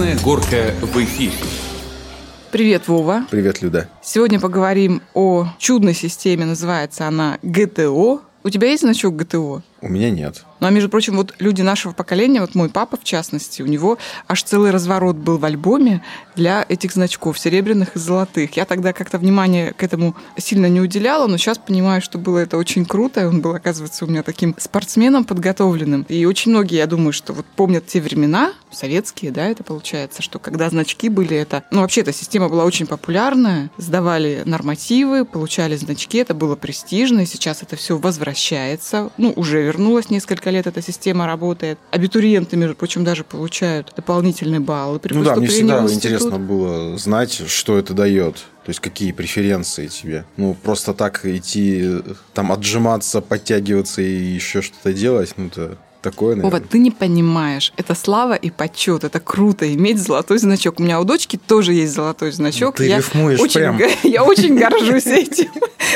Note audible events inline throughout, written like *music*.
Красная горка в эфире. Привет, Вова. Привет, Люда. Сегодня поговорим о чудной системе, называется она ГТО. У тебя есть значок ГТО? У меня нет. Ну, а между прочим, вот люди нашего поколения, вот мой папа в частности, у него аж целый разворот был в альбоме для этих значков, серебряных и золотых. Я тогда как-то внимание к этому сильно не уделяла, но сейчас понимаю, что было это очень круто. Он был, оказывается, у меня таким спортсменом подготовленным. И очень многие, я думаю, что вот помнят те времена, советские, да, это получается, что когда значки были, это... Ну, вообще, эта система была очень популярная. Сдавали нормативы, получали значки, это было престижно, и сейчас это все возвращается. Ну, уже вернулось несколько лет эта система работает. Абитуриенты, между прочим, даже получают дополнительные баллы при Ну да, мне всегда интересно было знать, что это дает. То есть какие преференции тебе. Ну, просто так идти, там, отжиматься, подтягиваться и еще что-то делать, ну, это такое, наверное. Вова, ты не понимаешь. Это слава и почет. Это круто иметь золотой значок. У меня у дочки тоже есть золотой значок. Ты я рифмуешь очень, прям. Я очень *laughs* горжусь этим.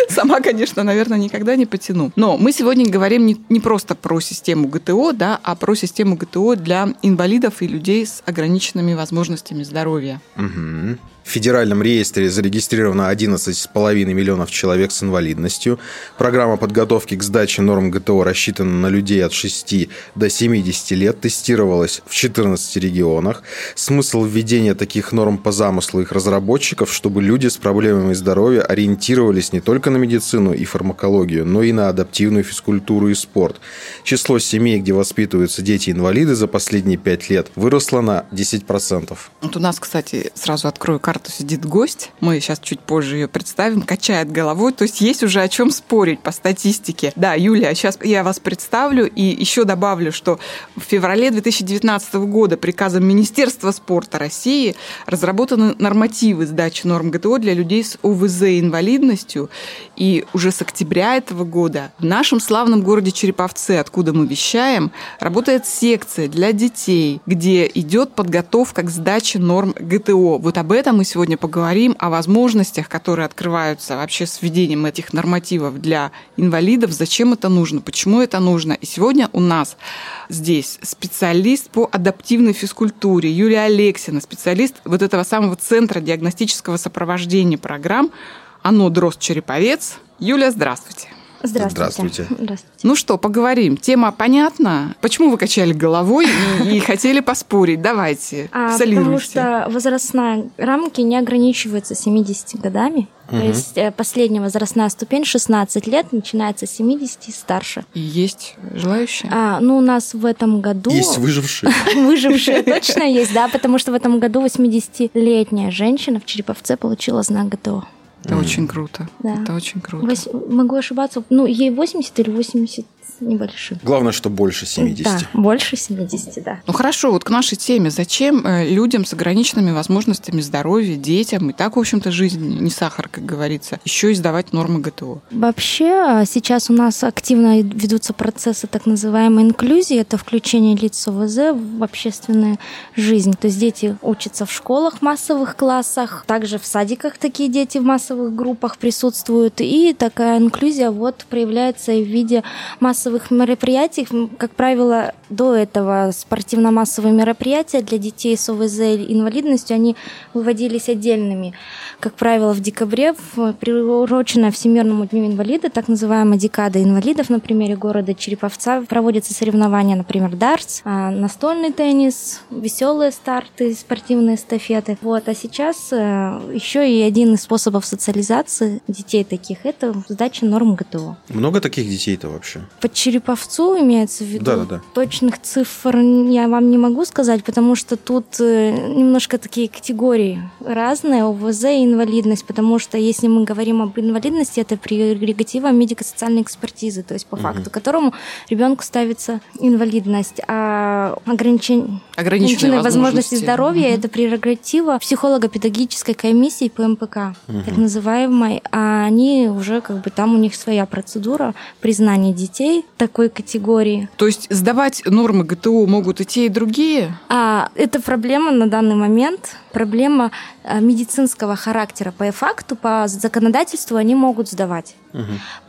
Сама, конечно, наверное, никогда не потяну. Но мы сегодня говорим не, не просто про систему ГТО, да, а про систему ГТО для инвалидов и людей с ограниченными возможностями здоровья. Угу. В федеральном реестре зарегистрировано 11,5 миллионов человек с инвалидностью. Программа подготовки к сдаче норм ГТО рассчитана на людей от 6 до 70 лет, тестировалась в 14 регионах. Смысл введения таких норм по замыслу их разработчиков, чтобы люди с проблемами здоровья ориентировались не только на медицину и фармакологию, но и на адаптивную физкультуру и спорт. Число семей, где воспитываются дети-инвалиды за последние 5 лет, выросло на 10%. Вот у нас, кстати, сразу открою карту карту сидит гость, мы сейчас чуть позже ее представим, качает головой, то есть есть уже о чем спорить по статистике. Да, Юлия, сейчас я вас представлю и еще добавлю, что в феврале 2019 года приказом Министерства спорта России разработаны нормативы сдачи норм ГТО для людей с ОВЗ и инвалидностью, и уже с октября этого года в нашем славном городе Череповце, откуда мы вещаем, работает секция для детей, где идет подготовка к сдаче норм ГТО. Вот об этом сегодня поговорим о возможностях, которые открываются вообще с введением этих нормативов для инвалидов, зачем это нужно, почему это нужно. И сегодня у нас здесь специалист по адаптивной физкультуре Юлия Алексина, специалист вот этого самого центра диагностического сопровождения программ «Оно дрозд Череповец». Юлия, здравствуйте. Здравствуйте. Здравствуйте. Ну что, поговорим. Тема понятна? Почему вы качали головой и, и *laughs* хотели поспорить? Давайте, а. Потому что возрастная рамки не ограничиваются 70 годами. Угу. То есть э, последняя возрастная ступень 16 лет, начинается с 70 и старше. И есть желающие? А, ну, у нас в этом году... Есть выжившие. *laughs* Выжившие точно есть, да, потому что в этом году 80-летняя женщина в Череповце получила знак ГТО. Это очень круто. Да. Это очень круто. Вось- Могу ошибаться, ну, ей 80 или 80 с небольшим. Главное, что больше 70. Да, больше 70, да. Ну хорошо, вот к нашей теме. Зачем э, людям с ограниченными возможностями здоровья, детям, и так, в общем-то, жизнь не сахар, как говорится, еще и сдавать нормы ГТО? Вообще а, сейчас у нас активно ведутся процессы так называемой инклюзии, это включение лиц с ОВЗ в общественную жизнь. То есть дети учатся в школах, массовых классах, также в садиках такие дети в массовых группах присутствуют, и такая инклюзия вот проявляется и в виде массовых мероприятий. Как правило, до этого спортивно-массовые мероприятия для детей с ОВЗ или инвалидностью, они выводились отдельными. Как правило, в декабре, приурочено Всемирному дню инвалида, так называемая декада инвалидов на примере города Череповца, проводятся соревнования, например, дартс, а, настольный теннис, веселые старты, спортивные эстафеты. Вот. А сейчас э, еще и один из способов социализации детей таких – это сдача норм ГТО. Много таких детей-то вообще? По Череповцу имеется в виду? Да-да-да. Точных цифр я вам не могу сказать, потому что тут э, немножко такие категории разные, ОВЗ и инвалидность, потому что если мы говорим об инвалидности, это прерогатива медико-социальной экспертизы, то есть по факту которому ребенку ставится инвалидность, а ограничение Ограниченные возможности возможности. здоровья Мгм. это прерогатива психолого-педагогической комиссии по МПК, так называемой, а они уже как бы там у них своя процедура признания детей такой категории. То есть сдавать нормы ГТО могут и те, и другие? А это проблема на данный момент, проблема э, медицинского характера. По факту, по законодательству они могут сдавать.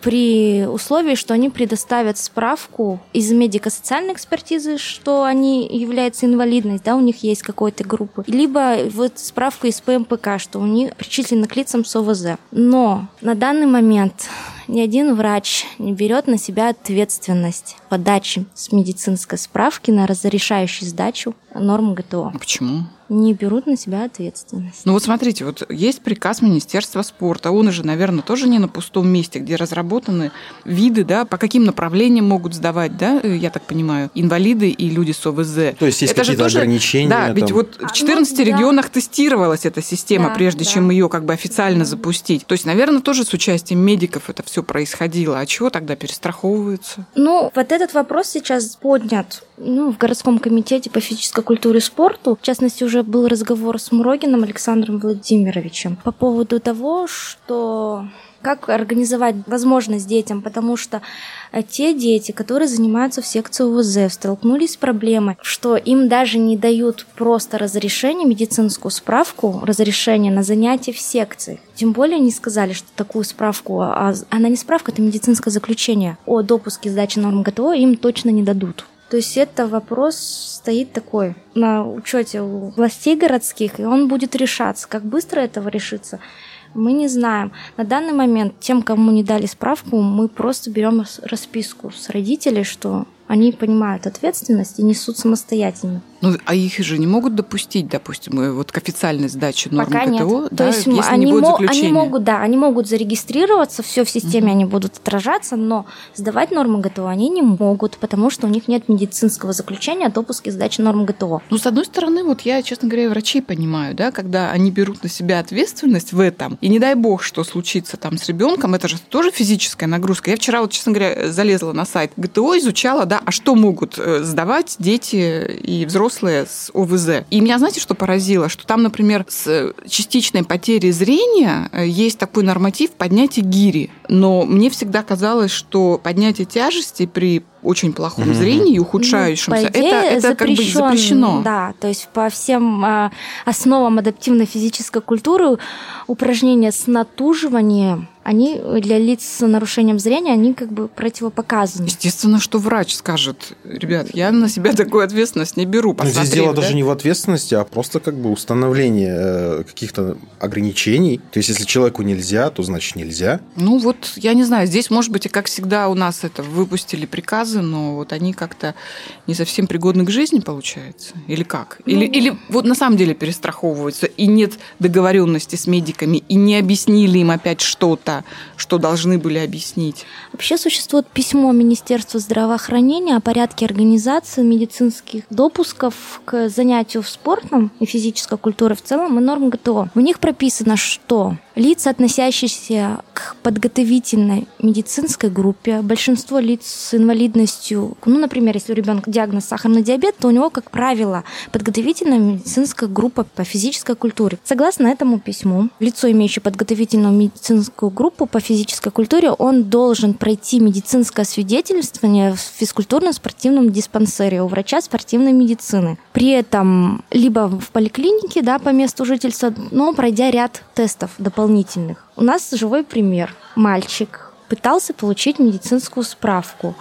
При условии, что они предоставят справку из медико-социальной экспертизы, что они являются инвалидность, да, у них есть какой-то группы, либо вот справку из ПМПК, что у них причислены к лицам с ОВЗ. Но на данный момент ни один врач не берет на себя ответственность подачи с медицинской справки на разрешающую сдачу норм ГТО. А почему? Не берут на себя ответственность. Ну вот смотрите, вот есть приказ Министерства спорта, он же, наверное, тоже не на пустом месте, где разработаны виды, да, по каким направлениям могут сдавать, да, я так понимаю, инвалиды и люди с ОВЗ. То есть есть какие-то тоже, ограничения? Да, ведь вот в 14 а, ну, регионах да. тестировалась эта система, да, прежде да. чем ее как бы официально запустить. То есть, наверное, тоже с участием медиков это все происходило. А чего тогда перестраховываются? Ну, вот этот вопрос сейчас поднят ну, в городском комитете по физической культуре и спорту. В частности, уже был разговор с Мурогиным Александром Владимировичем по поводу того, что как организовать возможность детям, потому что э, те дети, которые занимаются в секции УВЗ, столкнулись с проблемой, что им даже не дают просто разрешение, медицинскую справку, разрешение на занятия в секции. Тем более они сказали, что такую справку, а она не справка, это медицинское заключение о допуске сдачи норм ГТО им точно не дадут. То есть это вопрос стоит такой на учете у властей городских, и он будет решаться. Как быстро этого решится, мы не знаем. На данный момент тем, кому не дали справку, мы просто берем расписку с родителей, что они понимают ответственность и несут самостоятельно. Ну, а их же не могут допустить, допустим, э, вот к официальной сдаче норм Пока КТО, нет. да, То есть если они, не будет мо- заключения. они могут, да, они могут зарегистрироваться, все в системе, mm-hmm. они будут отражаться, но сдавать нормы ГТО они не могут, потому что у них нет медицинского заключения о допуске сдачи норм ГТО. Ну, с одной стороны, вот я, честно говоря, врачей понимаю, да, когда они берут на себя ответственность в этом, и не дай бог, что случится там с ребенком, это же тоже физическая нагрузка. Я вчера, вот, честно говоря, залезла на сайт ГТО, изучала, да, а что могут э, сдавать дети и взрослые с ОВЗ. И меня, знаете, что поразило? Что там, например, с частичной потерей зрения э, есть такой норматив поднятия гири. Но мне всегда казалось, что поднятие тяжести при очень плохом mm-hmm. зрении, ухудшающемся, ну, идее, это, это как бы запрещено. Да, то есть по всем э, основам адаптивной физической культуры упражнения с натуживанием они для лиц с нарушением зрения, они как бы противопоказаны. Естественно, что врач скажет, ребят, я на себя такую ответственность не беру. Но здесь дело да? даже не в ответственности, а просто как бы установление э, каких-то ограничений. То есть, если человеку нельзя, то значит нельзя. Ну вот, я не знаю, здесь, может быть, и как всегда у нас это выпустили приказы, но вот они как-то не совсем пригодны к жизни, получается. Или как? Или, ну... или вот на самом деле перестраховываются, и нет договоренности с медиками, и не объяснили им опять что-то, что должны были объяснить? Вообще существует письмо Министерства здравоохранения о порядке организации медицинских допусков к занятию в спортом и физической культуре в целом и норм ГТО. В них прописано, что лица, относящиеся к подготовительной медицинской группе, большинство лиц с инвалидностью, ну, например, если у ребенка диагноз сахарный диабет, то у него, как правило, подготовительная медицинская группа по физической культуре. Согласно этому письму, лицо, имеющее подготовительную медицинскую группу по физической культуре, он должен пройти медицинское свидетельствование в физкультурно-спортивном диспансере у врача спортивной медицины. При этом либо в поликлинике, да, по месту жительства, но пройдя ряд тестов дополнительных. У нас живой пример. Мальчик пытался получить медицинскую справку.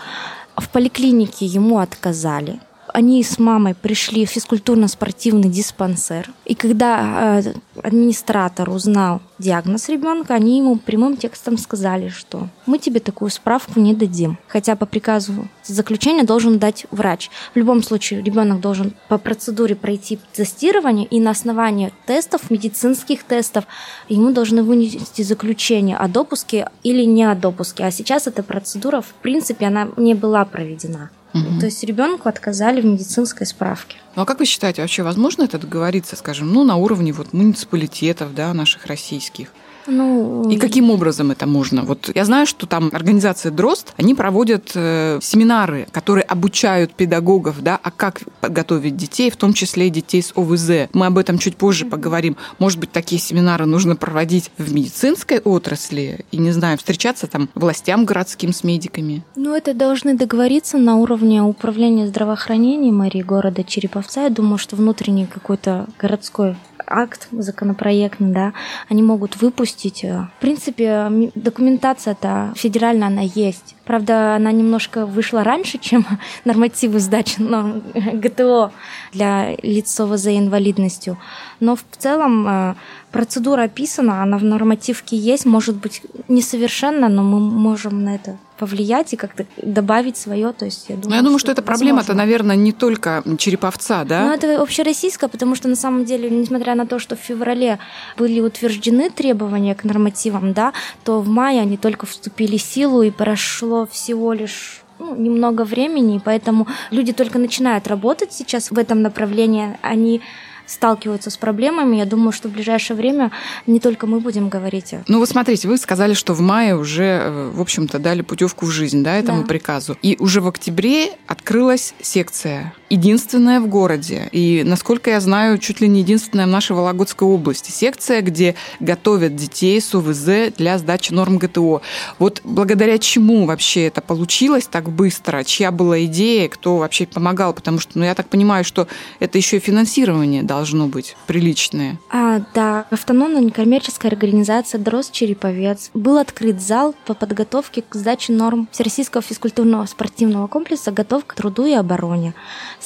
В поликлинике ему отказали они с мамой пришли в физкультурно-спортивный диспансер. И когда э, администратор узнал диагноз ребенка, они ему прямым текстом сказали, что мы тебе такую справку не дадим. Хотя по приказу заключения должен дать врач. В любом случае ребенок должен по процедуре пройти тестирование, и на основании тестов, медицинских тестов, ему должны вынести заключение о допуске или не о допуске. А сейчас эта процедура, в принципе, она не была проведена. Угу. То есть ребенку отказали в медицинской справке. Ну а как вы считаете, вообще возможно это договориться, скажем, ну на уровне вот муниципалитетов, да, наших российских? Ну, и каким образом это можно? Вот я знаю, что там организация Дрозд, они проводят э, семинары, которые обучают педагогов, да, а как подготовить детей, в том числе детей с ОВЗ. Мы об этом чуть позже поговорим. Может быть, такие семинары нужно проводить в медицинской отрасли и, не знаю, встречаться там властям городским с медиками? Ну, это должны договориться на уровне управления здравоохранения мэрии города Череповца. Я думаю, что внутренний какой-то городской акт законопроектный, да, они могут выпустить. В принципе, документация-то федеральная, она есть. Правда, она немножко вышла раньше, чем *laughs* нормативы сдачи норм *laughs* ГТО для лиц с ОВЗ инвалидностью. Но в целом э, процедура описана, она в нормативке есть, может быть несовершенно, но мы можем на это повлиять и как-то добавить свое. То есть я думаю, Но я думаю, что, что эта проблема-то, наверное, не только Череповца, да? Ну, это общероссийская, потому что на самом деле, несмотря на то, что в феврале были утверждены требования к нормативам, да, то в мае они только вступили в силу и прошло всего лишь ну, немного времени, поэтому люди только начинают работать сейчас в этом направлении. Они сталкиваются с проблемами. Я думаю, что в ближайшее время не только мы будем говорить. Ну, вот смотрите, вы сказали, что в мае уже, э, в общем-то, дали путевку в жизнь, да, этому да. приказу. И уже в октябре открылась секция единственная в городе. И, насколько я знаю, чуть ли не единственная в нашей Вологодской области. Секция, где готовят детей с УВЗ для сдачи норм ГТО. Вот благодаря чему вообще это получилось так быстро? Чья была идея? Кто вообще помогал? Потому что, ну, я так понимаю, что это еще и финансирование должно быть приличное. А, да. Автономная некоммерческая организация «Дрозд Череповец». Был открыт зал по подготовке к сдаче норм Всероссийского физкультурного спортивного комплекса «Готовка к труду и обороне»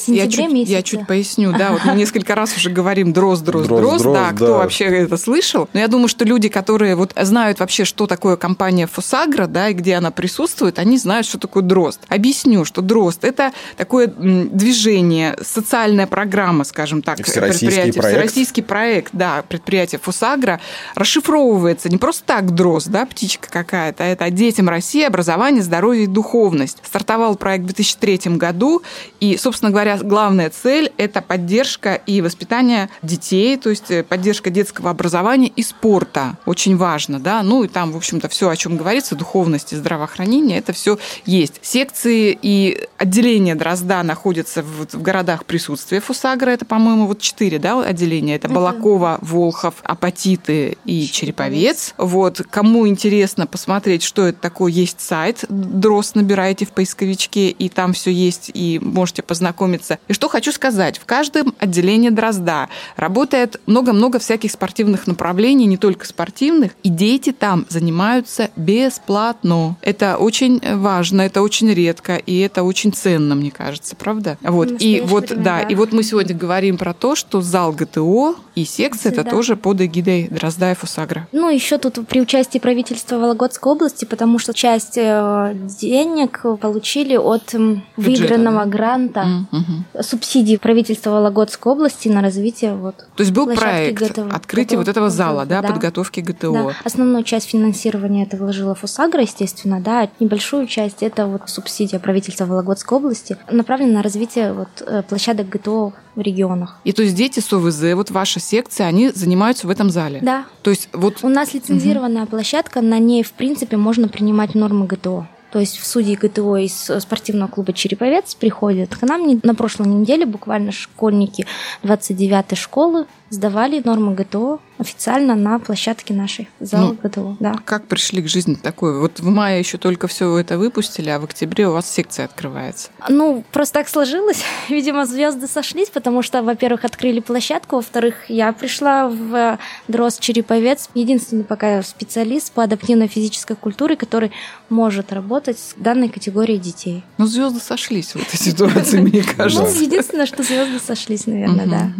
я чуть, месяце. Я чуть поясню, да, вот мы несколько раз уже говорим дрозд, дрозд, дрозд, да, кто вообще это слышал. Но я думаю, что люди, которые вот знают вообще, что такое компания Фосагра, да, и где она присутствует, они знают, что такое дрозд. Объясню, что дрозд – это такое движение, социальная программа, скажем так, предприятие, проект. всероссийский проект, да, предприятие Фосагра расшифровывается не просто так дрозд, да, птичка какая-то, а это детям России образование, здоровье и духовность. Стартовал проект в 2003 году, и, собственно говоря, говоря, главная цель – это поддержка и воспитание детей, то есть э, поддержка детского образования и спорта. Очень важно, да. Ну и там, в общем-то, все, о чем говорится, духовность и здравоохранение, это все есть. Секции и отделения Дрозда находятся в, в городах присутствия Фусагра. Это, по-моему, вот четыре да, отделения. Это Балакова, Волхов, Апатиты и Череповец. Вот. Кому интересно посмотреть, что это такое, есть сайт Дрозд, набираете в поисковичке, и там все есть, и можете познакомиться знакомиться. И что хочу сказать, в каждом отделении Дрозда работает много-много всяких спортивных направлений, не только спортивных, и дети там занимаются бесплатно. Это очень важно, это очень редко, и это очень ценно, мне кажется, правда? Вот. И вот, время, да, да, и вот мы сегодня говорим про то, что зал ГТО и секция это тоже под эгидой Дрозда и Фусагра. Ну, еще тут при участии правительства Вологодской области, потому что часть э, денег получили от выигранного да? гранта. Mm-hmm угу. субсидии правительства Вологодской области на развитие вот. То есть был проект ГТО, открытия ГТО, вот этого зала, да, да, подготовки ГТО. Да. Основную часть финансирования это вложила Фусагра, естественно, да, небольшую часть это вот субсидия правительства Вологодской области, направлена на развитие вот э, площадок ГТО в регионах. И то есть дети с ОВЗ, вот ваша секция, они занимаются в этом зале? Да. То есть вот... У нас лицензированная угу. площадка, на ней, в принципе, можно принимать нормы ГТО. То есть в судьи ГТО из э, спортивного клуба «Череповец» приходят к нам. На прошлой неделе буквально школьники 29-й школы сдавали нормы ГТО официально на площадке нашей, зал ну, ГТО. Да. Как пришли к жизни такой? Вот в мае еще только все это выпустили, а в октябре у вас секция открывается. Ну, просто так сложилось. *laughs* Видимо, звезды сошлись, потому что, во-первых, открыли площадку, во-вторых, я пришла в дрос Череповец, единственный пока специалист по адаптивной физической культуре, который может работать с данной категорией детей. Ну, звезды сошлись в этой *laughs* ситуации, мне *laughs* ну, кажется. Ну, единственное, что звезды сошлись, наверное, да.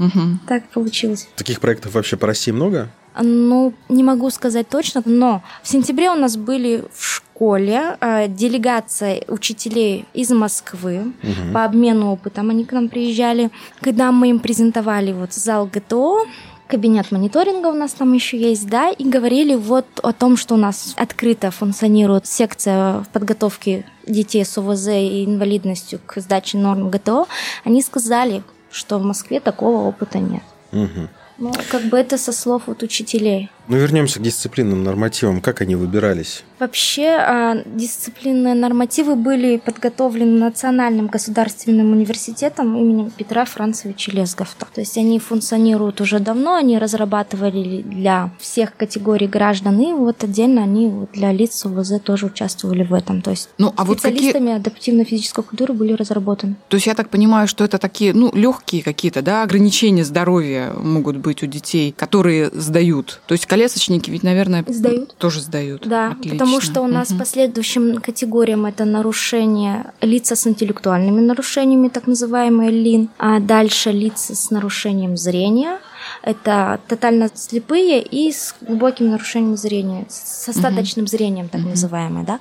Так получилось получилось. Таких проектов вообще по России много? Ну, не могу сказать точно, но в сентябре у нас были в школе э, делегация учителей из Москвы угу. по обмену опытом. Они к нам приезжали. Когда мы им презентовали вот зал ГТО, кабинет мониторинга у нас там еще есть, да, и говорили вот о том, что у нас открыто функционирует секция подготовки детей с ОВЗ и инвалидностью к сдаче норм ГТО, они сказали, что в Москве такого опыта нет. Угу. Ну, как бы это со слов вот учителей. Ну, вернемся к дисциплинным нормативам. Как они выбирались? Вообще а, дисциплинные нормативы были подготовлены Национальным государственным университетом имени Петра Францевича Лесговта. То есть они функционируют уже давно, они разрабатывали для всех категорий граждан, и вот отдельно они вот для лиц УВЗ тоже участвовали в этом. То есть ну, а специалистами вот какие... адаптивной физической культуры были разработаны. То есть я так понимаю, что это такие ну, легкие какие-то да, ограничения здоровья могут быть у детей, которые сдают. То есть колясочники ведь, наверное, сдают. тоже сдают. Да, Отлично потому что у нас угу. последующим категориям это нарушение лица с интеллектуальными нарушениями, так называемые ЛИН, а дальше лица с нарушением зрения, это тотально слепые и с глубоким нарушением зрения, с остаточным угу. зрением, так угу. называемое, да,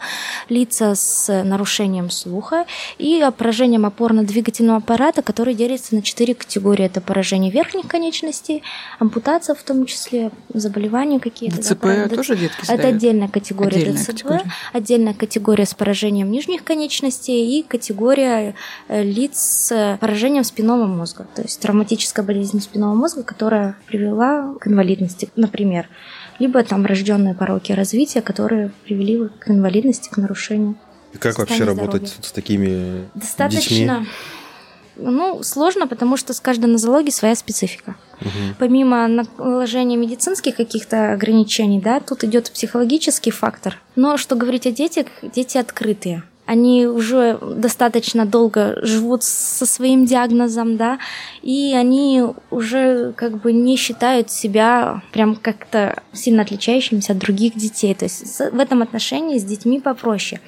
лица с нарушением слуха и поражением опорно-двигательного аппарата, который делится на четыре категории. Это поражение верхних конечностей, ампутация в том числе, заболевания какие-то. ДЦП да, тоже сдают? Это отдельная категория отдельная ДЦП, категория. отдельная категория с поражением нижних конечностей и категория э, лиц с поражением спинного мозга, то есть травматическая болезнь спинного мозга, которая привела к инвалидности, например, либо там рожденные пороки развития, которые привели к инвалидности, к нарушению. И как вообще здоровья. работать с такими Достаточно детьми? Ну, сложно, потому что с каждой нозологией своя специфика. Угу. Помимо наложения медицинских каких-то ограничений, да, тут идет психологический фактор. Но что говорить о детях, дети открытые они уже достаточно долго живут со своим диагнозом, да, и они уже как бы не считают себя прям как-то сильно отличающимися от других детей. То есть в этом отношении с детьми попроще.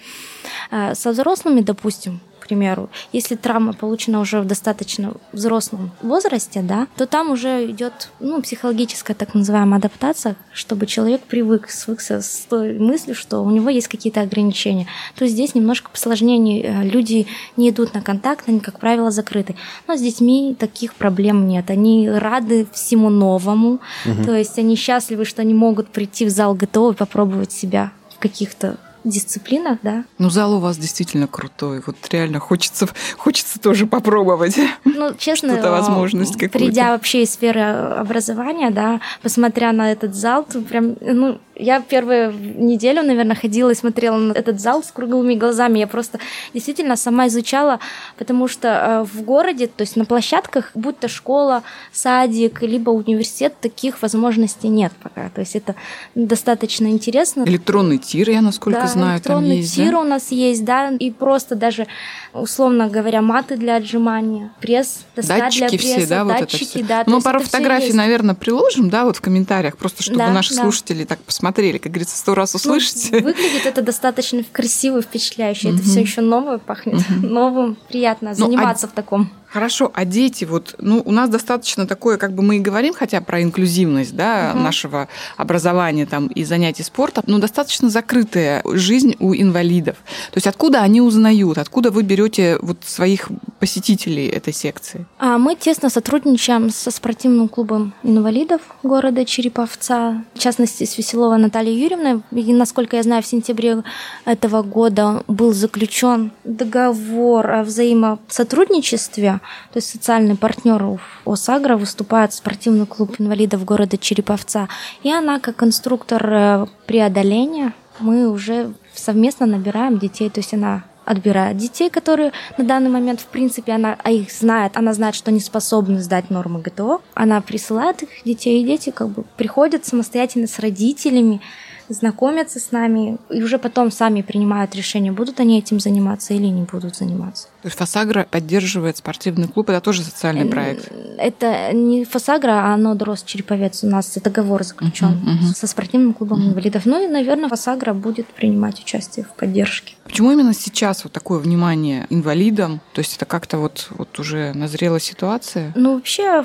А со взрослыми, допустим, примеру, если травма получена уже в достаточно взрослом возрасте, да, то там уже идет ну, психологическая так называемая адаптация, чтобы человек привык, свыкся с той мыслью, что у него есть какие-то ограничения. То есть здесь немножко посложнее, э, люди не идут на контакт, они, как правило, закрыты. Но с детьми таких проблем нет. Они рады всему новому, угу. то есть они счастливы, что они могут прийти в зал ГТО и попробовать себя в каких-то дисциплинах, да. Ну, зал у вас действительно крутой. Вот реально хочется, *laughs* хочется тоже попробовать. Ну, честно, это возможность придя вообще из сферы образования, да, посмотря на этот зал, то прям, ну, я первую неделю, наверное, ходила и смотрела на этот зал с круглыми глазами. Я просто действительно сама изучала, потому что э, в городе, то есть на площадках, будь то школа, садик, либо университет, таких возможностей нет пока. То есть это достаточно интересно. Электронный тир, я насколько да, знаю, электронный там есть, тир да? у нас есть, да, и просто даже, условно говоря, маты для отжимания, пресс, доска датчики для пресса, все, да, датчики, вот это все. да. Мы пару фотографий, наверное, приложим, да, вот в комментариях, просто чтобы да, наши да. слушатели так посмотрели посмотрели, как говорится, сто раз ну, услышите. Ну, *laughs* выглядит это достаточно красиво, впечатляюще. Это все еще новое пахнет, новым, приятно ну, а заниматься в таком. Хорошо, а дети, вот, ну, у нас достаточно такое, как бы мы и говорим, хотя про инклюзивность, да, угу. нашего образования там и занятий спортом, но достаточно закрытая жизнь у инвалидов. То есть откуда они узнают, откуда вы берете вот своих посетителей этой секции? А мы тесно сотрудничаем со спортивным клубом инвалидов города Череповца, в частности, с Веселова Натальей Юрьевной. И, насколько я знаю, в сентябре этого года был заключен договор о взаимосотрудничестве то есть социальный партнер ОСАГРА выступает спортивный клуб инвалидов города Череповца. И она, как инструктор э, преодоления, мы уже совместно набираем детей. То есть она отбирает детей, которые на данный момент, в принципе, она а их знает, она знает, что они способны сдать нормы ГТО. Она присылает их детей, и дети как бы приходят самостоятельно с родителями, знакомятся с нами и уже потом сами принимают решение, будут они этим заниматься или не будут заниматься. То есть Фасагра поддерживает спортивный клуб, это тоже социальный проект? Это не Фасагра, а оно Дрос Череповец. У нас договор заключен uh-huh, uh-huh. со спортивным клубом uh-huh. инвалидов. Ну и, наверное, Фасагра будет принимать участие в поддержке. Почему именно сейчас вот такое внимание инвалидам? То есть это как-то вот, вот уже назрела ситуация? Ну, вообще,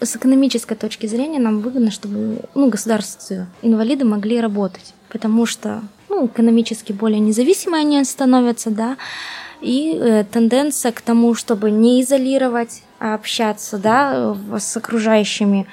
с экономической точки зрения нам выгодно, чтобы ну, государство, инвалиды могли работать, потому что ну, экономически более независимые они становятся, да, и э, тенденция к тому, чтобы не изолировать, а общаться, да, с окружающими,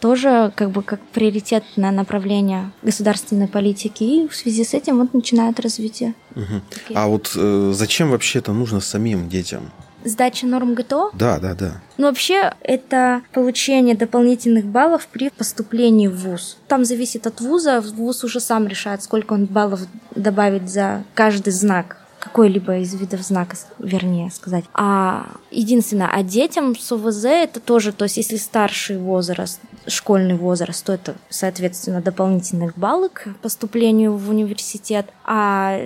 тоже как бы как приоритетное направление государственной политики, и в связи с этим вот начинает развитие. Угу. А вот э, зачем вообще это нужно самим детям? Сдача норм ГТО? Да, да, да. Ну, вообще, это получение дополнительных баллов при поступлении в ВУЗ. Там зависит от ВУЗа. ВУЗ уже сам решает, сколько он баллов добавит за каждый знак какой-либо из видов знака, вернее сказать. А единственное, а детям с ОВЗ это тоже, то есть если старший возраст, школьный возраст, то это, соответственно, дополнительных баллы к поступлению в университет. А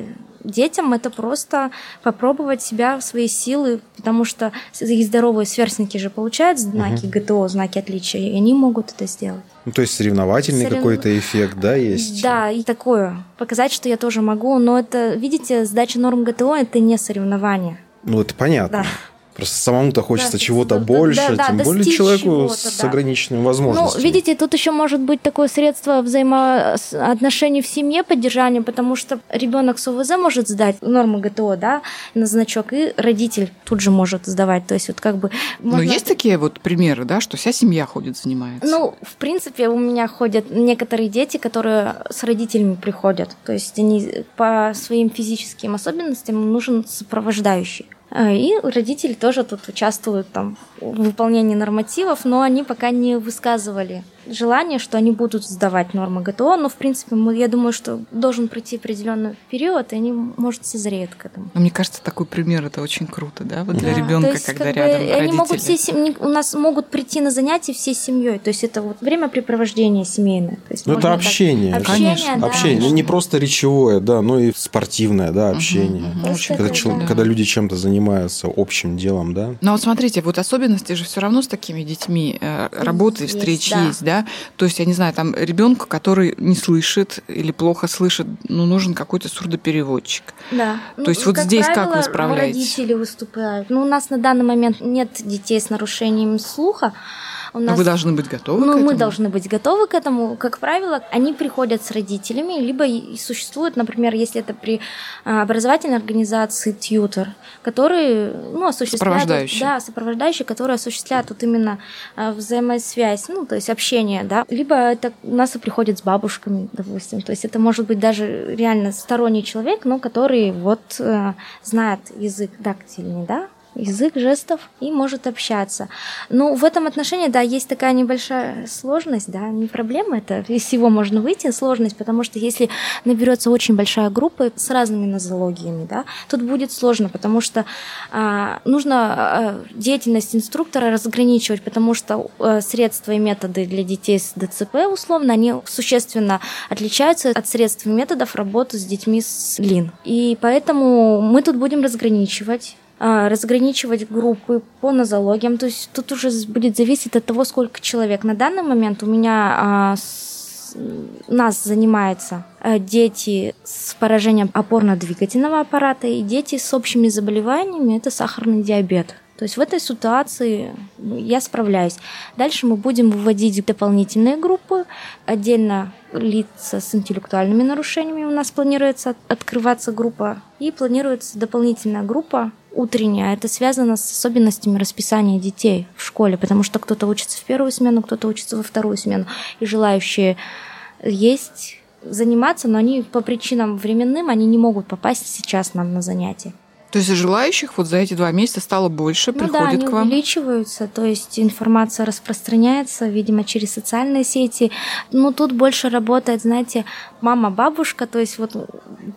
детям это просто попробовать себя, свои силы, потому что их здоровые сверстники же получают знаки угу. ГТО, знаки отличия, и они могут это сделать. Ну, то есть соревновательный Сорев... какой-то эффект, да, есть? Да, и такое. Показать, что я тоже могу, но это, видите, сдача норм ГТО – это не соревнование. Ну, это понятно. Да. Просто самому-то хочется да, чего-то да, больше, да, да, тем более человеку с да. ограниченными возможностями. Ну, видите, тут еще может быть такое средство взаимоотношений в семье, поддержания, потому что ребенок с ОВЗ может сдать нормы ГТО, да, на значок, и родитель тут же может сдавать. То есть вот как бы... Можно... Но есть такие вот примеры, да, что вся семья ходит, занимается? Ну, в принципе, у меня ходят некоторые дети, которые с родителями приходят. То есть они по своим физическим особенностям нужен сопровождающий. А, и родители тоже тут участвуют там, в выполнении нормативов, но они пока не высказывали желание, что они будут сдавать нормы ГТО, но, в принципе, мы, я думаю, что должен пройти определенный период, и они, может, созреют к этому. Но мне кажется, такой пример это очень круто, да, вот для да, ребенка, есть, когда рядом бы, Они могут все сем... у нас могут прийти на занятия всей семьей, то есть это вот времяпрепровождение семейное. То есть ну, это общение. Так... Общение, конечно. Да, общение. Конечно. Не просто речевое, да, но и спортивное, да, общение. Угу, угу. Когда, это, да. когда люди чем-то занимаются общим делом, да. Ну вот смотрите, вот особенности же все равно с такими детьми э, работы, есть, встреч да. Да, то есть, я не знаю, там ребенку, который не слышит или плохо слышит, ну, нужен какой-то сурдопереводчик. Да. То ну, есть, вот здесь правило, как вы справляетесь? Родители выступают. Ну, у нас на данный момент нет детей с нарушением слуха, у нас... Но вы должны быть готовы ну, к этому? мы должны быть готовы к этому. Как правило, они приходят с родителями, либо существует, например, если это при а, образовательной организации тьютер, который ну, осуществляет... Сопровождающий. Да, сопровождающий, который осуществляет вот именно а, взаимосвязь, ну, то есть общение, да. Либо это у нас и приходят с бабушками, допустим. То есть это может быть даже реально сторонний человек, но который вот э, знает язык дактильный, да, язык жестов и может общаться. Но в этом отношении, да, есть такая небольшая сложность, да, не проблема это, из всего можно выйти, сложность, потому что если наберется очень большая группа с разными нозологиями, да, тут будет сложно, потому что а, нужно а, деятельность инструктора разграничивать, потому что а, средства и методы для детей с ДЦП, условно, они существенно отличаются от средств и методов работы с детьми с ЛИН. И поэтому мы тут будем разграничивать разграничивать группы по нозологиям. То есть тут уже будет зависеть от того, сколько человек. На данный момент у меня а, нас занимаются а, дети с поражением опорно-двигательного аппарата и дети с общими заболеваниями, это сахарный диабет. То есть в этой ситуации я справляюсь. Дальше мы будем выводить дополнительные группы, отдельно лица с интеллектуальными нарушениями у нас планируется открываться группа, и планируется дополнительная группа утренняя. Это связано с особенностями расписания детей в школе, потому что кто-то учится в первую смену, кто-то учится во вторую смену. И желающие есть заниматься, но они по причинам временным, они не могут попасть сейчас нам на занятия. То есть желающих вот за эти два месяца стало больше, ну приходит да, они к вам? увеличиваются, то есть информация распространяется, видимо, через социальные сети. Ну, тут больше работает, знаете, мама, бабушка, то есть вот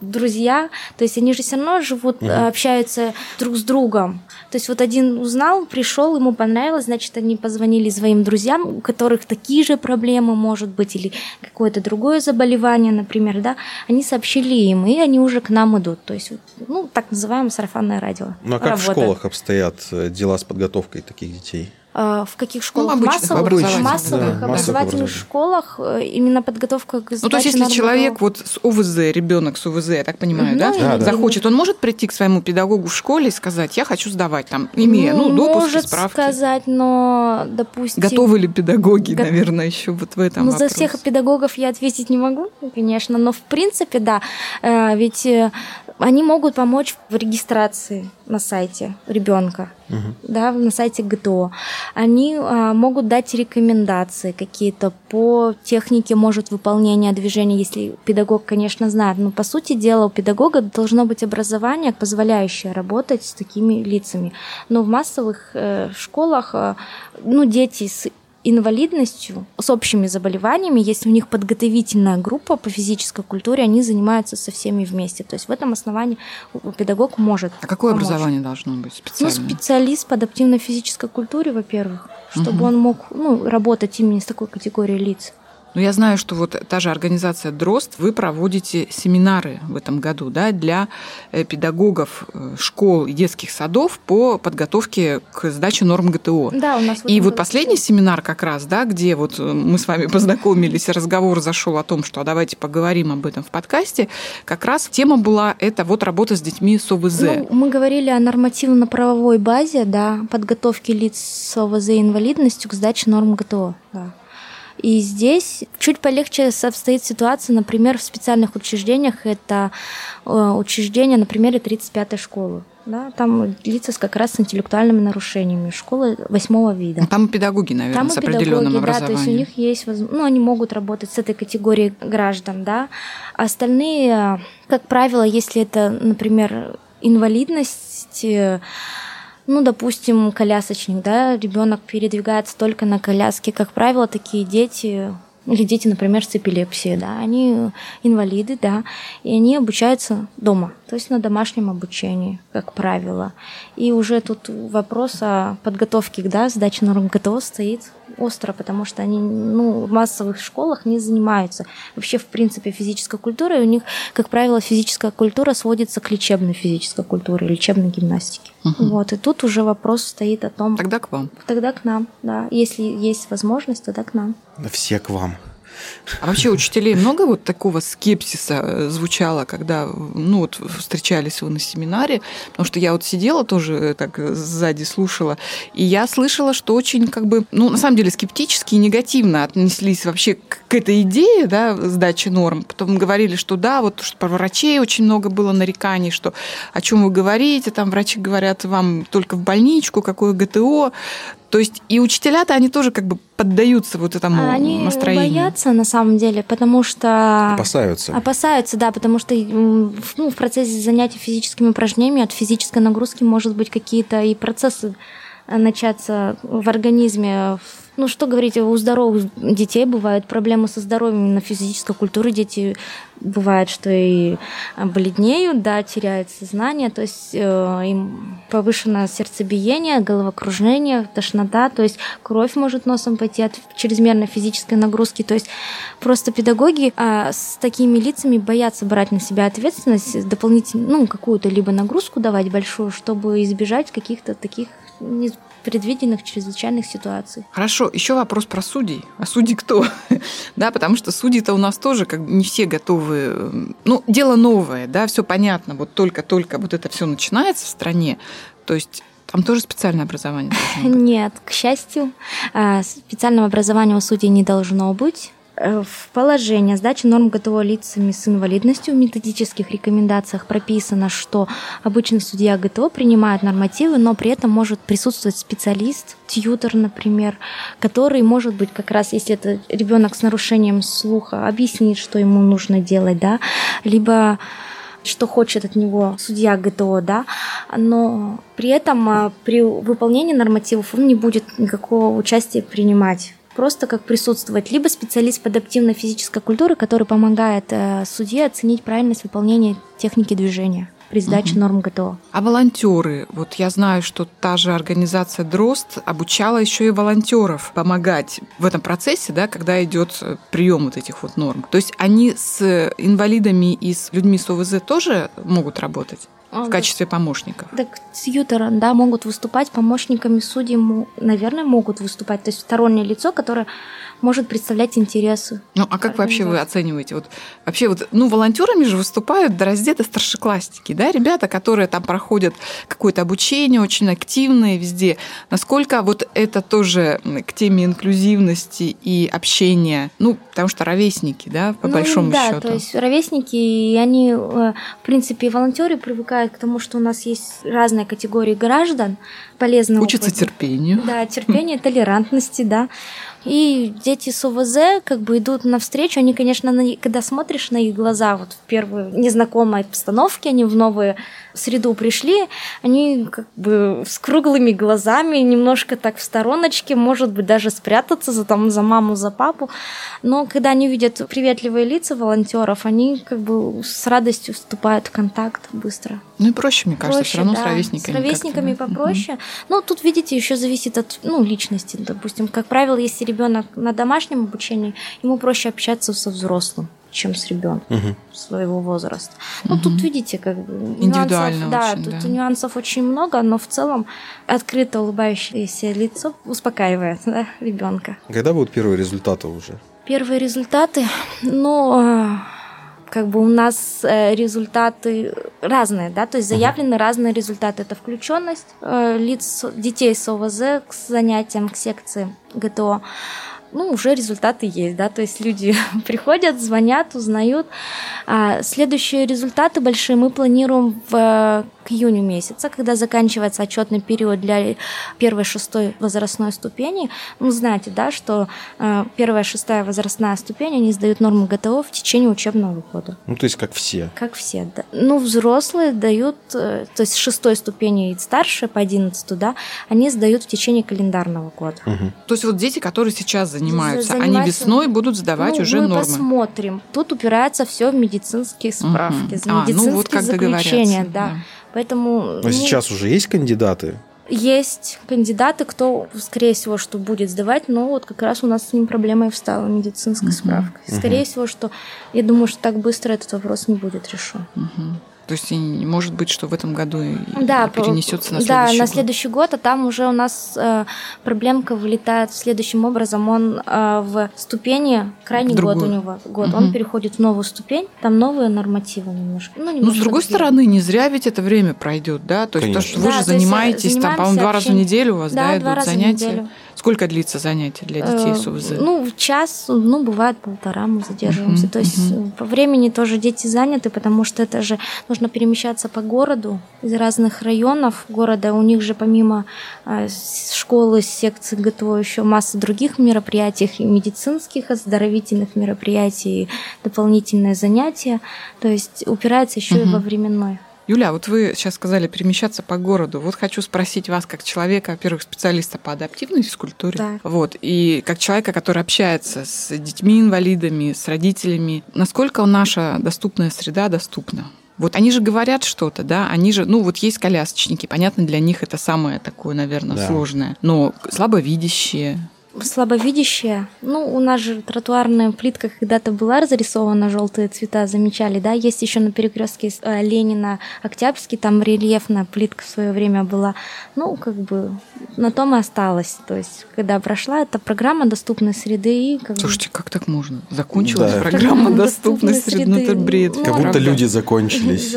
друзья, то есть они же все равно живут, угу. общаются друг с другом. То есть вот один узнал, пришел, ему понравилось, значит, они позвонили своим друзьям, у которых такие же проблемы, может быть, или какое-то другое заболевание, например, да, они сообщили им, и они уже к нам идут. То есть, ну, так называемое сарафанное радио. Ну а как работает. в школах обстоят э, дела с подготовкой таких детей? А, в каких школах? Ну, обычных, массовых, обычных, массовых да, образовательных школах э, именно подготовка к Ну, то есть, если человек вот с ОВЗ, ребенок с ОВЗ, я так понимаю, ну, да, да, да, захочет, он может прийти к своему педагогу в школе и сказать, я хочу сдавать там, имея, ну, ну допуск, может справки. сказать, но, допустим... Готовы ли педагоги, Го... наверное, еще вот в этом Ну, вопрос. за всех педагогов я ответить не могу, конечно, но в принципе, да, э, ведь Они могут помочь в регистрации на сайте ребенка, угу. да, на сайте ГТО. Они а, могут дать рекомендации какие-то по технике, может, выполнения движения, если педагог, конечно, знает. Но, по сути дела, у педагога должно быть образование, позволяющее работать с такими лицами. Но в массовых э, школах, э, ну, дети с инвалидностью, с общими заболеваниями, если у них подготовительная группа по физической культуре, они занимаются со всеми вместе. То есть в этом основании педагог может. А какое помочь. образование должно быть специально? Ну, специалист по адаптивной физической культуре, во-первых, чтобы угу. он мог ну, работать именно с такой категорией лиц. Но я знаю, что вот та же организация «Дрозд», вы проводите семинары в этом году да, для э, педагогов э, школ и детских садов по подготовке к сдаче норм ГТО. Да, у нас И вот последний семинар как раз, да, где вот э, мы с вами *laughs* познакомились, разговор зашел о том, что а давайте поговорим об этом в подкасте, как раз тема была это вот работа с детьми с ОВЗ. Ну, мы говорили о нормативно-правовой базе, да, подготовки лиц с ОВЗ инвалидностью к сдаче норм ГТО. Да. И здесь чуть полегче обстоит ситуация, например, в специальных учреждениях. Это э, учреждение, например, 35-й школы. Да, там лица как раз с интеллектуальными нарушениями, школы восьмого вида. Там педагоги, наверное, там с определенным педагоги, образованием. Да, то есть у них есть, ну, они могут работать с этой категорией граждан, да. А остальные, как правило, если это, например, инвалидность, э, ну, допустим, колясочник, да, ребенок передвигается только на коляске. Как правило, такие дети или дети, например, с эпилепсией, да, они инвалиды, да, и они обучаются дома, то есть на домашнем обучении, как правило. И уже тут вопрос о подготовке, да, сдачи норм ГТО стоит остро, потому что они ну, в массовых школах не занимаются вообще, в принципе, физической культурой. У них, как правило, физическая культура сводится к лечебной физической культуре, лечебной гимнастике. Угу. Вот, и тут уже вопрос стоит о том... Тогда к вам. Тогда к нам, да. Если есть возможность, тогда к нам. Все к вам. А вообще учителей много вот такого скепсиса э, звучало, когда ну, вот, встречались вы на семинаре? Потому что я вот сидела тоже э, так э, сзади слушала, и я слышала, что очень как бы, ну, на самом деле скептически и негативно отнеслись вообще к, к этой идее, да, сдачи норм. Потом говорили, что да, вот что про врачей очень много было нареканий, что о чем вы говорите, там врачи говорят вам только в больничку, какое ГТО. То есть и учителя-то они тоже как бы поддаются вот этому а они настроению. Они боятся на самом деле, потому что... Опасаются. Опасаются, да, потому что ну, в процессе занятий физическими упражнениями от физической нагрузки может быть какие-то и процессы начаться в организме, ну, что говорить, у здоровых детей бывают проблемы со здоровьем на физической культуре. Дети бывает, что и бледнеют, да, теряют сознание, то есть э, им повышенное сердцебиение, головокружение, тошнота, то есть кровь может носом пойти от чрезмерной физической нагрузки. То есть просто педагоги а, с такими лицами боятся брать на себя ответственность, дополнительно, ну, какую-то либо нагрузку давать большую, чтобы избежать каких-то таких предвиденных чрезвычайных ситуаций. Хорошо, еще вопрос про судей. А судьи кто? *laughs* да, потому что судьи-то у нас тоже как бы не все готовы. Ну, дело новое, да, все понятно. Вот только-только вот это все начинается в стране. То есть там тоже специальное образование? *laughs* Нет, к счастью, а, специального образования у судей не должно быть. Э, в положении сдачи норм ГТО лицами с инвалидностью. В методических рекомендациях прописано, что обычно судья ГТО принимает нормативы, но при этом может присутствовать специалист, тьютер, например, который может быть как раз, если это ребенок с нарушением слуха, объяснит, что ему нужно делать, да, либо что хочет от него судья ГТО, да, но при этом а, при выполнении нормативов он не будет никакого участия принимать просто как присутствовать, либо специалист по адаптивной физической культуре, который помогает э, судье оценить правильность выполнения техники движения при сдаче угу. норм ГТО. А волонтеры? Вот я знаю, что та же организация Дрозд обучала еще и волонтеров помогать в этом процессе, да, когда идет э, прием вот этих вот норм. То есть они с инвалидами и с людьми с ОВЗ тоже могут работать? В качестве помощников. Так тьютеры, да, могут выступать помощниками судей, наверное, могут выступать. То есть стороннее лицо, которое может представлять интересы. Ну, а как вообще вы оцениваете? Вот вообще вот, ну, волонтерами же выступают до раздета старшеклассники, да, ребята, которые там проходят какое-то обучение, очень активные везде. Насколько вот это тоже к теме инклюзивности и общения, ну, потому что ровесники, да, по ну, большому да, счету. то есть ровесники, и они, э, в принципе, волонтеры привыкают к тому, что у нас есть разные категории граждан, полезные Учатся опыт. терпению. Да, терпение, толерантности, да. И дети с ОВЗ как бы идут навстречу. Они, конечно, на, когда смотришь на их глаза вот в первую незнакомой обстановке, они в новую среду пришли, они как бы с круглыми глазами, немножко так в стороночке, может быть, даже спрятаться за, там, за маму, за папу. Но когда они видят приветливые лица волонтеров, они как бы с радостью вступают в контакт быстро. Ну и проще, мне кажется, Проще, все равно да. с ровесниками. С ровесниками как-то, да. попроще. Ну, тут, видите, еще зависит от ну, личности. Допустим, как правило, если ребенок на домашнем обучении, ему проще общаться со взрослым чем с ребенком своего возраста. Ну, тут, видите, как бы нюансов, Индивидуально да, очень, тут да. нюансов очень много, но в целом открыто улыбающееся лицо успокаивает *laughs* да, ребенка. Когда будут первые результаты уже? Первые результаты, ну, как бы у нас э, результаты разные, да, то есть заявлены разные результаты. Это включенность э, лиц детей с ОВЗ к занятиям, к секции ГТО. Ну, уже результаты есть, да, то есть люди *laughs* приходят, звонят, узнают. А следующие результаты большие мы планируем в, к июню месяца, когда заканчивается отчетный период для первой шестой возрастной ступени. Ну, знаете, да, что э, первая шестая возрастная ступень, они сдают нормы ГТО в течение учебного года. Ну, то есть как все. Как все, да. Ну, взрослые дают, э, то есть шестой ступени и старше, по одиннадцатую, да, они сдают в течение календарного года. То есть вот дети, которые сейчас занимаются, они занимаются- весной будут сдавать Ну, уже мы нормы. посмотрим. Тут упирается все в медицинские справки, в А, ну медицинские вот как заключения, да. да. Поэтому ну, сейчас уже есть кандидаты? есть кандидаты, кто, скорее всего, что будет сдавать, но вот как раз у нас с ним проблема и встала медицинская справка. Скорее всего, что я думаю, что так быстро этот вопрос не будет решен. То есть может быть, что в этом году Да, перенесется на да, следующий на год. следующий год, а там уже у нас э, проблемка вылетает следующим образом. Он э, в ступени, крайний В год у него, год, Мгм. он переходит в новую ступень, там новые нормативы немножко. Ну, Ну, с немножко другой другие. стороны, не зря ведь это время пройдет, да? То есть то, Конечно. что вы Да, же есть, э, занимаетесь, там, по-моему, два раза в неделю у вас, Да, да, идут раза в занятия? неделю. Сколько длится занятие для детей с Э, ОВЗ? Ну, в час, ну, бывает полтора мы задерживаемся. Мгм, То есть э, по времени тоже дети заняты, потому что это же нужно перемещаться по городу из разных районов города. У них же помимо с- школы, секции ГТО еще масса других мероприятий, и медицинских, оздоровительных мероприятий, и дополнительные занятия. То есть упирается еще и Мгм. во временной. Юля, вот вы сейчас сказали перемещаться по городу. Вот хочу спросить вас, как человека, во-первых, специалиста по адаптивной физкультуре, Так. вот, и как человека, который общается с детьми-инвалидами, с родителями, насколько наша доступная среда доступна? Вот они же говорят что-то, да, они же, ну вот есть колясочники, понятно, для них это самое такое, наверное, Да. сложное, но слабовидящие, Слабовидящие. Ну, у нас же тротуарная плитка когда-то была разрисована, желтые цвета замечали, да. Есть еще на перекрестке э, Ленина Октябрьский, там рельефная плитка в свое время была. Ну, как бы на том и осталось. То есть, когда прошла эта программа доступной среды и как бы- Слушайте, как так можно? Закончилась Да. программа доступной Доступной среды. Ну, это бред. Ну, Как будто люди закончились.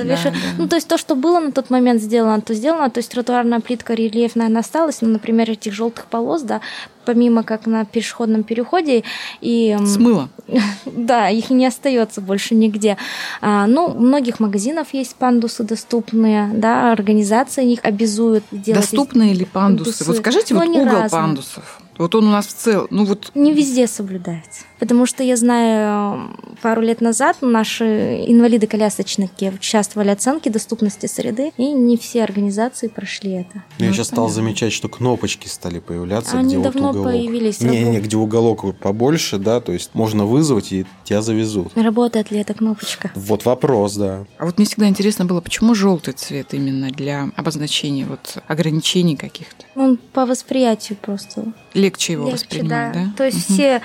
Ну, то есть то, что было на тот момент сделано, то сделано. То есть тротуарная плитка рельефная, она осталась. Ну, например, этих желтых полос, да, помимо как на пешеходном переходе и Смыло. *laughs* да, их не остается больше нигде. А, ну, у многих магазинов есть пандусы доступные, да, организации их обязуют делать. Доступны ли пандусы? пандусы. Вот скажите, Ну, вот угол разные. пандусов. Вот он у нас в целом, ну вот Не везде соблюдается. Потому что я знаю, пару лет назад наши инвалиды-колясочники участвовали в оценке доступности среды, и не все организации прошли это. Ну, Я Ну, сейчас стал замечать, что кнопочки стали появляться, Они где вот давно уголок. появились. Не, не, где уголок вот побольше, да, то есть можно вызвать и тебя завезут. Работает ли эта кнопочка? Вот вопрос, да. А вот мне всегда интересно было, почему желтый цвет именно для обозначения вот ограничений каких-то? Он по восприятию просто Легче его легче, воспринимать, да? То есть Мгм. все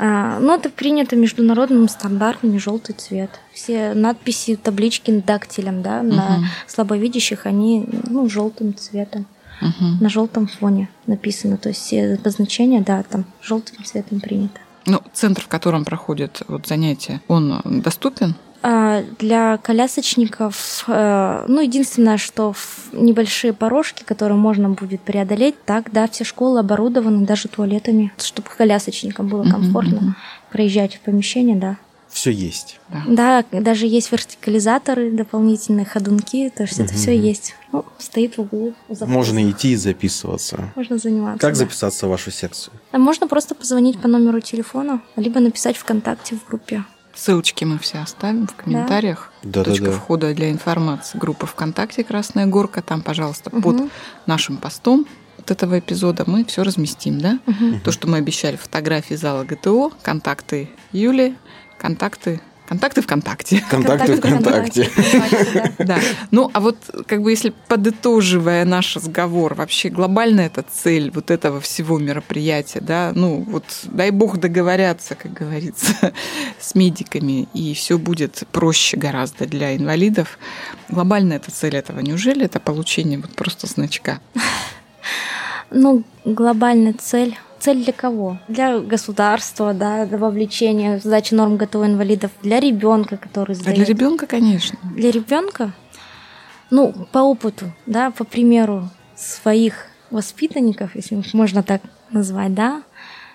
А, ну, это принято международным стандартами желтый цвет. Все надписи, таблички дактилем, да, угу. на слабовидящих, они ну, желтым цветом. Угу. На желтом фоне написано. То есть все обозначения, да, там желтым цветом принято. Ну, центр, в котором проходят вот занятия, он доступен? А, для колясочников, э, ну, единственное, что небольшие порожки, которые можно будет преодолеть, так, да, все школы оборудованы даже туалетами, чтобы колясочникам было комфортно mm-hmm. проезжать в помещение, да. Все есть. Да. да, даже есть вертикализаторы, дополнительные ходунки, то есть mm-hmm. это все есть. Ну, стоит в углу. Можно идти и записываться. Можно заниматься. Как да. записаться в вашу секцию? А можно просто позвонить по номеру телефона, либо написать ВКонтакте в группе. Ссылочки мы все оставим в комментариях. Да. Точка да, да, входа для информации. Группа ВКонтакте «Красная горка». Там, пожалуйста, угу. под нашим постом от этого эпизода мы все разместим, да? Угу. То, что мы обещали, фотографии зала ГТО, контакты Юли, контакты Контакты ВКонтакте. Контакты ВКонтакте. *laughs* Да. Ну, а вот как бы если подытоживая наш разговор, вообще глобальная эта цель вот этого всего мероприятия, да, ну вот дай бог договорятся, как говорится, *laughs* с медиками, и все будет проще гораздо для инвалидов. Глобальная эта цель этого, неужели это получение вот просто значка? Ну, глобальная цель Цель для кого? Для государства, да, для вовлечения в сдачу норм ГТО инвалидов, для ребенка, который сдает. А для ребенка, конечно. Для ребенка, ну, по опыту, да, по примеру своих воспитанников, если можно так назвать, да,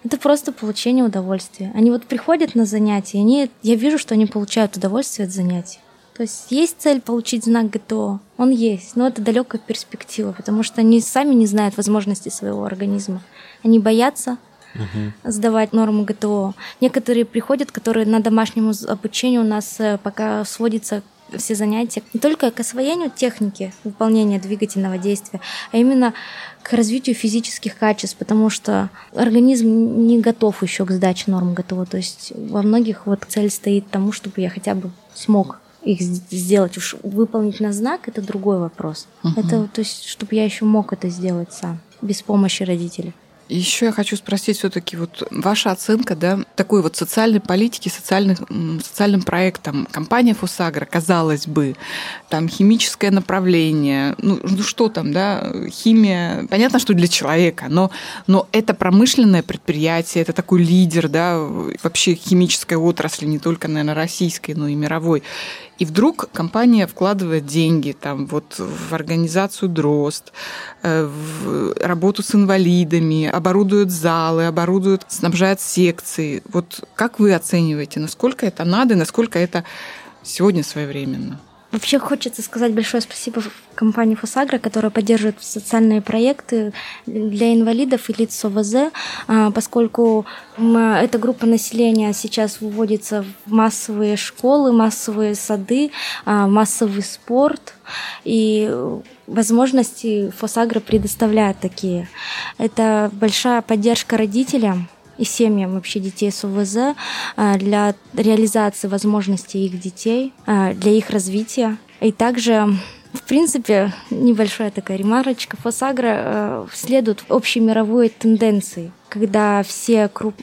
это просто получение удовольствия. Они вот приходят на занятия, они, я вижу, что они получают удовольствие от занятий. То есть есть цель получить знак ГТО, он есть, но это далекая перспектива, потому что они сами не знают возможностей своего организма. Они боятся угу. сдавать норму ГТО. Некоторые приходят, которые на домашнем обучении у нас э, пока сводится все занятия не только к освоению техники выполнения двигательного действия, а именно к развитию физических качеств, потому что организм не готов еще к сдаче норм ГТО. То есть во многих вот цель стоит тому, чтобы я хотя бы смог их сделать, уж выполнить на знак, это другой вопрос. Угу. Это, то есть, чтобы я еще мог это сделать сам, без помощи родителей. Еще я хочу спросить все-таки вот ваша оценка, да, такой вот социальной политики, социальных, социальным проектом. Компания Фусагра, казалось бы, там химическое направление, ну, ну что там, да, химия, понятно, что для человека, но, но это промышленное предприятие, это такой лидер, да, вообще химической отрасли, не только, наверное, российской, но и мировой. И вдруг компания вкладывает деньги там, вот, в организацию дрозд, э, в работу с инвалидами, оборудует залы, оборудует, снабжает секции. Вот как вы оцениваете, насколько это надо насколько это сегодня своевременно? Вообще хочется сказать большое спасибо компании Фосагра, которая поддерживает социальные проекты для инвалидов и лиц с ОВЗ, а, поскольку эта группа населения сейчас выводится в массовые школы, массовые сады, а, массовый спорт, и возможности Фосагра предоставляет такие. Это большая поддержка родителям, и семьям вообще детей с УВЗ а, для реализации возможностей их детей, а, для их развития. И также в принципе, небольшая такая ремарочка. Фосагра э, следует общей мировой тенденции, когда все круп...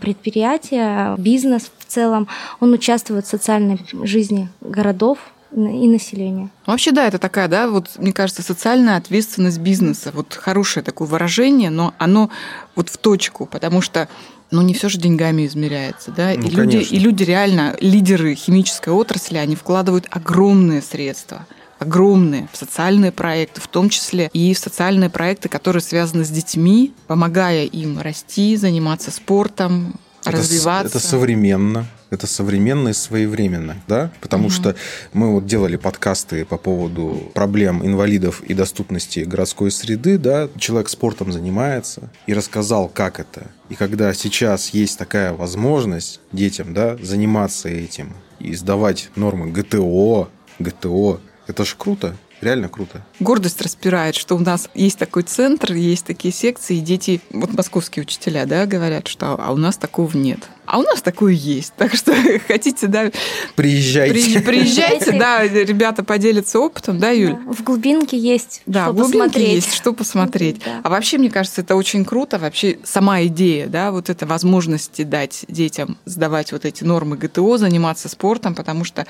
предприятия, бизнес в целом, он участвует в социальной жизни городов, и населения. Вообще, да, это такая, да, вот, мне кажется, социальная ответственность бизнеса. Вот хорошее такое выражение, но оно вот в точку, потому что ну, не все же деньгами измеряется, да, ну, и, люди, и люди реально, лидеры химической отрасли, они вкладывают огромные средства огромные в социальные проекты, в том числе и в социальные проекты, которые связаны с детьми, помогая им расти, заниматься спортом, это, развиваться. Это современно это современно и своевременно, да, потому угу. что мы вот делали подкасты по поводу проблем инвалидов и доступности городской среды, да, человек спортом занимается и рассказал, как это. И когда сейчас есть такая возможность детям, да, заниматься этим и сдавать нормы ГТО, ГТО, это ж круто. Реально круто. Гордость распирает, что у нас есть такой центр, есть такие секции, и дети, вот московские учителя, да, говорят, что а у нас такого нет. А у нас такое есть. Так что *laughs* хотите, да, Приезжайте. при- приезжайте, да, ребята поделятся опытом, да, Юль? Да, В глубинке есть Да, что в глубинке посмотреть. есть что посмотреть. Да. А вообще, мне кажется, это очень круто. Вообще, сама идея, да, вот эта возможности дать детям сдавать вот эти нормы ГТО, заниматься спортом, потому что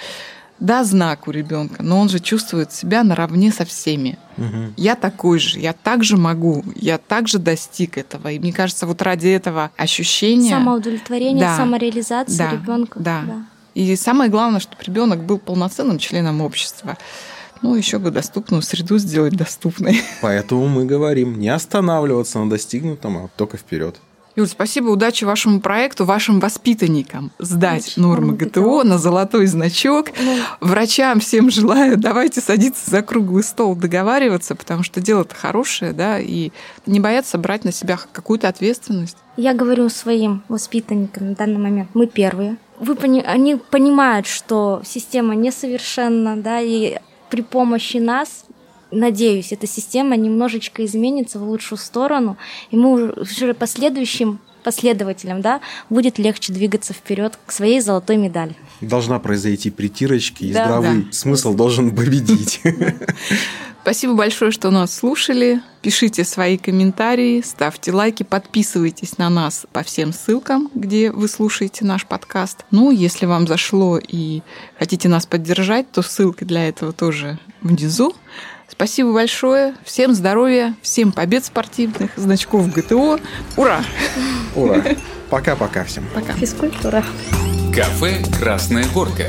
да, знак у ребенка, но он же чувствует себя наравне со всеми. Мгм. Я такой же, я так же могу, я также достиг этого. И мне кажется, вот ради этого ощущения... Самоудовлетворение, Да. самореализация Да, ребенка. да. И самое главное, чтобы ребенок был полноценным членом общества. Ну, еще бы доступную среду сделать доступной. Поэтому мы говорим, не останавливаться на достигнутом, а только вперед. Юль, спасибо, удачи вашему проекту, вашим воспитанникам сдать Удачи. нормы ГТО ГТО. на золотой значок. Ну, Врачам всем желаю, давайте садиться за круглый стол, договариваться, потому что дело-то хорошее, да, и не бояться брать на себя какую-то ответственность. Я говорю своим воспитанникам на данный момент, мы первые. Вы они понимают, что система несовершенна, да, и при помощи нас, надеюсь, эта система немножечко изменится в лучшую сторону, и мы уже- последующим последователям, да, будет легче двигаться вперед к своей золотой медали. Должна произойти притирочка, и Да. здравый Да. смысл должен победить. *laughs* Спасибо большое, что нас слушали. Пишите свои комментарии, ставьте лайки, подписывайтесь на нас по всем ссылкам, где вы слушаете наш подкаст. Ну, если вам зашло и хотите нас поддержать, то ссылка для этого тоже внизу. Спасибо большое. Всем здоровья, всем побед спортивных, значков ГТО. Ура! Ура! Пока-пока всем. Пока. Физкультура. Кафе «Красная горка».